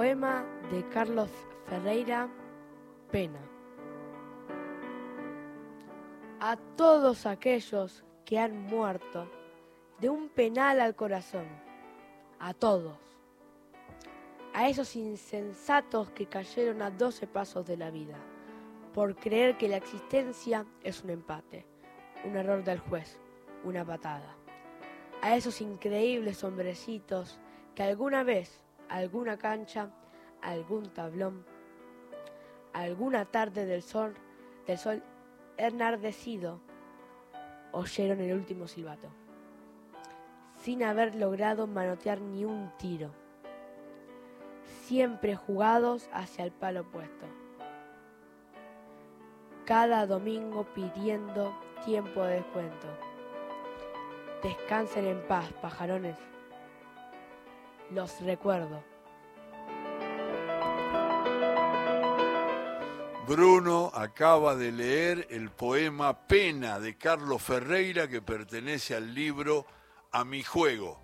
Poema de Carlos Ferreira, Pena. A todos aquellos que han muerto de un penal al corazón, a todos. A esos insensatos que cayeron a doce pasos de la vida, por creer que la existencia es un empate, un error del juez, una patada. A esos increíbles hombrecitos que alguna vez, alguna cancha, algún tablón, alguna tarde del sol, del sol enardecido, oyeron el último silbato, sin haber logrado manotear ni un tiro, siempre jugados hacia el palo opuesto, cada domingo pidiendo tiempo de descuento. Descansen en paz, pajarones. Los recuerdo. Bruno acaba de leer el poema Pena de Carlos Ferreira que pertenece al libro A mi juego.